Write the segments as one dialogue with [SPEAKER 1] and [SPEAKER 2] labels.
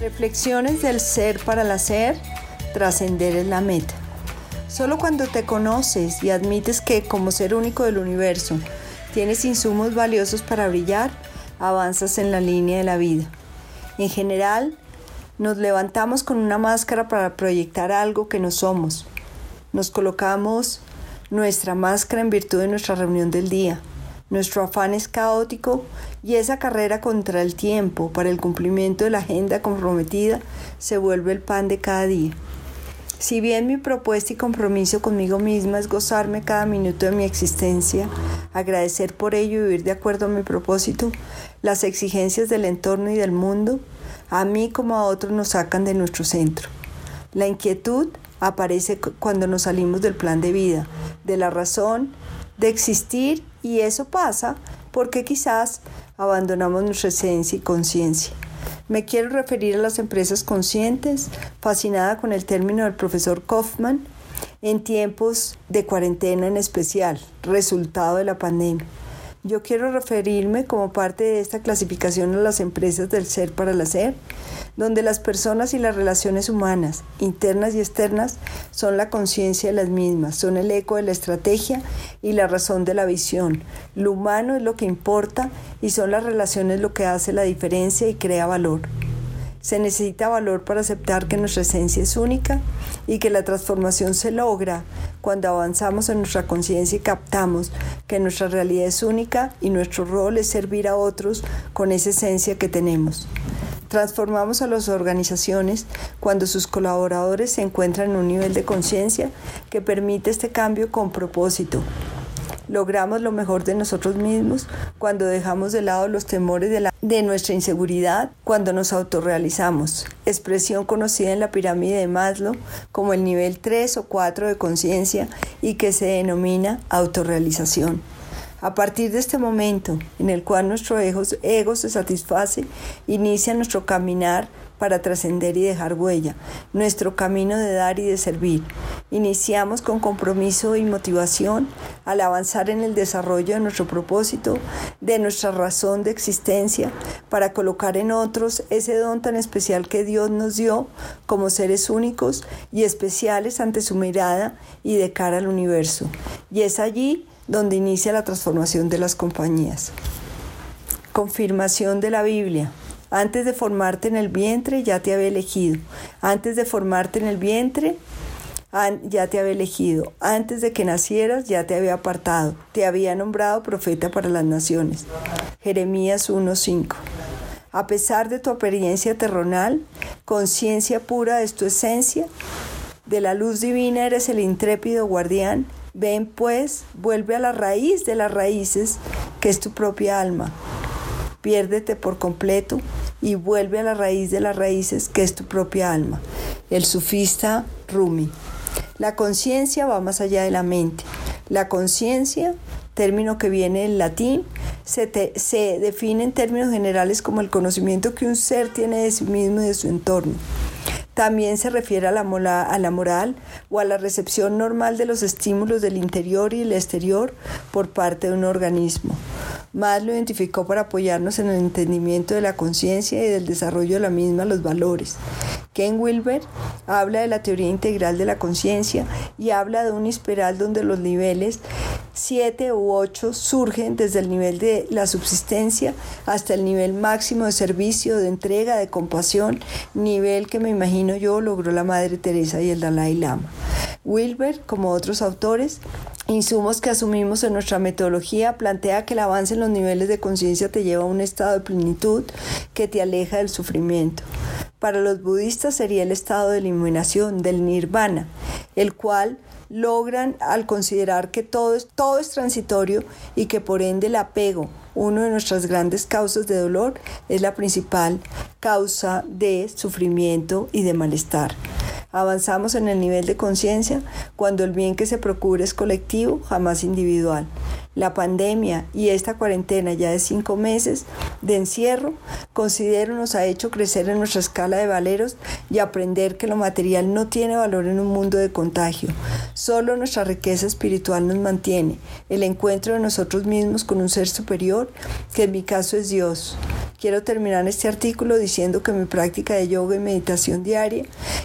[SPEAKER 1] Reflexiones del ser para el hacer, trascender es la meta. Solo cuando te conoces y admites que como ser único del universo tienes insumos valiosos para brillar, avanzas en la línea de la vida. En general, nos levantamos con una máscara para proyectar algo que no somos. Nos colocamos nuestra máscara en virtud de nuestra reunión del día. Nuestro afán es caótico y esa carrera contra el tiempo para el cumplimiento de la agenda comprometida se vuelve el pan de cada día. Si bien mi propuesta y compromiso conmigo misma es gozarme cada minuto de mi existencia, agradecer por ello y vivir de acuerdo a mi propósito, las exigencias del entorno y del mundo, a mí como a otros nos sacan de nuestro centro. La inquietud aparece cuando nos salimos del plan de vida, de la razón de existir y eso pasa porque quizás abandonamos nuestra esencia y conciencia. Me quiero referir a las empresas conscientes, fascinada con el término del profesor Kaufman, en tiempos de cuarentena en especial, resultado de la pandemia. Yo quiero referirme como parte de esta clasificación a las empresas del ser para el hacer, donde las personas y las relaciones humanas, internas y externas, son la conciencia de las mismas, son el eco de la estrategia y la razón de la visión. Lo humano es lo que importa y son las relaciones lo que hace la diferencia y crea valor. Se necesita valor para aceptar que nuestra esencia es única y que la transformación se logra cuando avanzamos en nuestra conciencia y captamos que nuestra realidad es única y nuestro rol es servir a otros con esa esencia que tenemos. Transformamos a las organizaciones cuando sus colaboradores se encuentran en un nivel de conciencia que permite este cambio con propósito. Logramos lo mejor de nosotros mismos cuando dejamos de lado los temores de, la, de nuestra inseguridad, cuando nos autorrealizamos, expresión conocida en la pirámide de Maslow como el nivel 3 o 4 de conciencia y que se denomina autorrealización. A partir de este momento en el cual nuestro ego, ego se satisface, inicia nuestro caminar para trascender y dejar huella, nuestro camino de dar y de servir. Iniciamos con compromiso y motivación al avanzar en el desarrollo de nuestro propósito, de nuestra razón de existencia, para colocar en otros ese don tan especial que Dios nos dio como seres únicos y especiales ante su mirada y de cara al universo. Y es allí donde inicia la transformación de las compañías. Confirmación de la Biblia. Antes de formarte en el vientre ya te había elegido. Antes de formarte en el vientre ya te había elegido. Antes de que nacieras ya te había apartado. Te había nombrado profeta para las naciones. Jeremías 1.5. A pesar de tu apariencia terrenal, conciencia pura es tu esencia, de la luz divina eres el intrépido guardián Ven pues, vuelve a la raíz de las raíces, que es tu propia alma. Piérdete por completo y vuelve a la raíz de las raíces, que es tu propia alma. El sufista Rumi. La conciencia va más allá de la mente. La conciencia, término que viene del latín, se, se, define en términos generales como el conocimiento que un ser tiene de sí mismo y de su entorno. También se refiere a la, a la moral o a la recepción normal de los estímulos del interior y el exterior por parte de un organismo. Más lo identificó para apoyarnos en el entendimiento de la conciencia y del desarrollo de la misma los valores. Ken Wilber habla de la teoría integral de la conciencia y habla de un espiral donde los niveles 7 u 8 surgen desde el nivel de la subsistencia hasta el nivel máximo de servicio, de entrega, de compasión, nivel que me imagino yo logró la Madre Teresa y el Dalai Lama. Wilber, como otros autores, insumos que asumimos en nuestra metodología, plantea que el avance en los niveles de conciencia te lleva a un estado de plenitud que te aleja del sufrimiento. Para los budistas sería el estado de iluminación, del nirvana, el cual logran al considerar que todo es, todo es transitorio y que por ende el apego, una de nuestras grandes causas de dolor, es la principal causa de sufrimiento y de malestar. Avanzamos en el nivel de conciencia cuando el bien que se procura es colectivo, jamás individual. La pandemia y esta cuarentena ya de cinco meses de encierro, considero nos ha hecho crecer en nuestra escala de valeros y aprender que lo material no tiene valor en un mundo de contagio. Solo nuestra riqueza espiritual nos mantiene, el encuentro de nosotros mismos con un ser superior, que en mi caso es Dios. Quiero terminar este artículo diciendo que mi práctica de yoga y meditación diaria,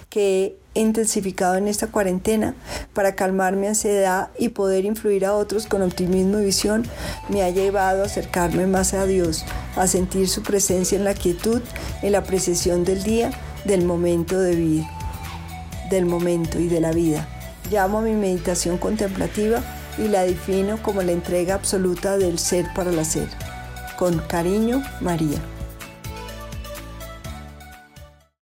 [SPEAKER 1] que intensificado en esta cuarentena para calmar mi ansiedad y poder influir a otros con optimismo y visión, me ha llevado a acercarme más a Dios, a sentir su presencia en la quietud, en la precisión del día, del momento de vida, del momento y de la vida. Llamo a mi meditación contemplativa y la defino como la entrega absoluta del ser para el ser. Con cariño, María.